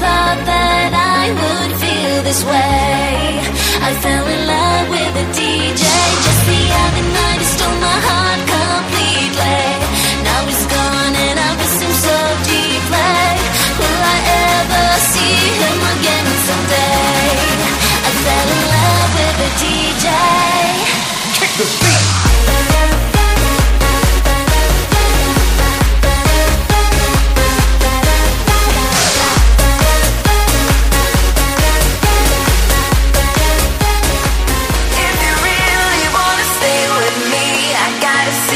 thought that I would feel this way. I fell in love with a DJ just the other night. Gotta see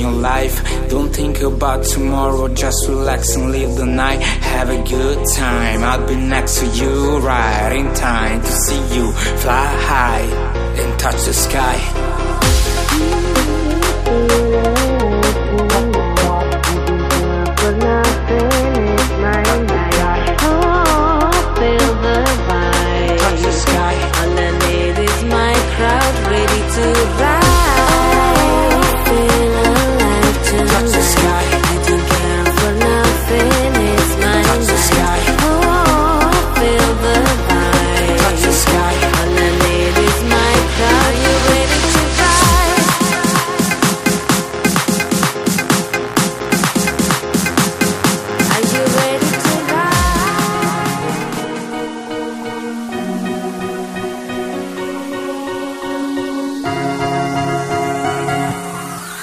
your life. Don't think about tomorrow, just relax and live the night. Have a good time. I'll be next to you, right in time to see you fly high and touch the sky.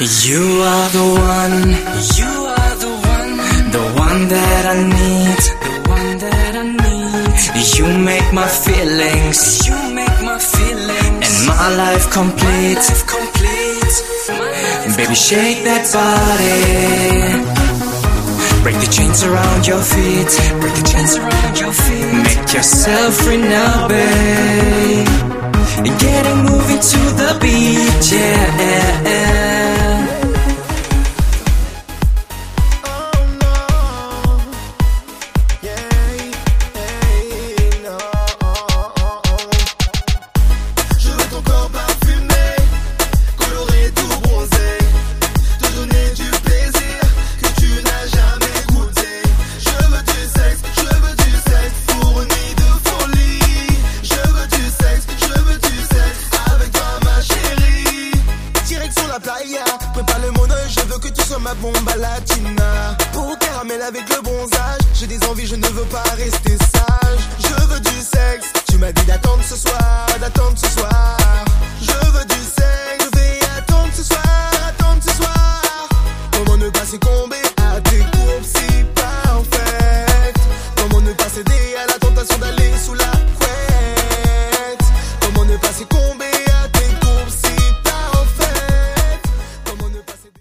You are the one, you are the one, the one that I need, the one that I need. You make my feelings, you make my feelings, and my life complete, complete. Baby, shake that body. Break the chains around your feet, break the chains around your feet. Make yourself free now, babe. Getting moving to the beat, yeah. Ma bomba latina. Pour caramel avec le bronzage, j'ai des envies, je ne veux pas rester sage. Je veux du sexe, tu m'as dit d'attendre ce soir, d'attendre ce soir.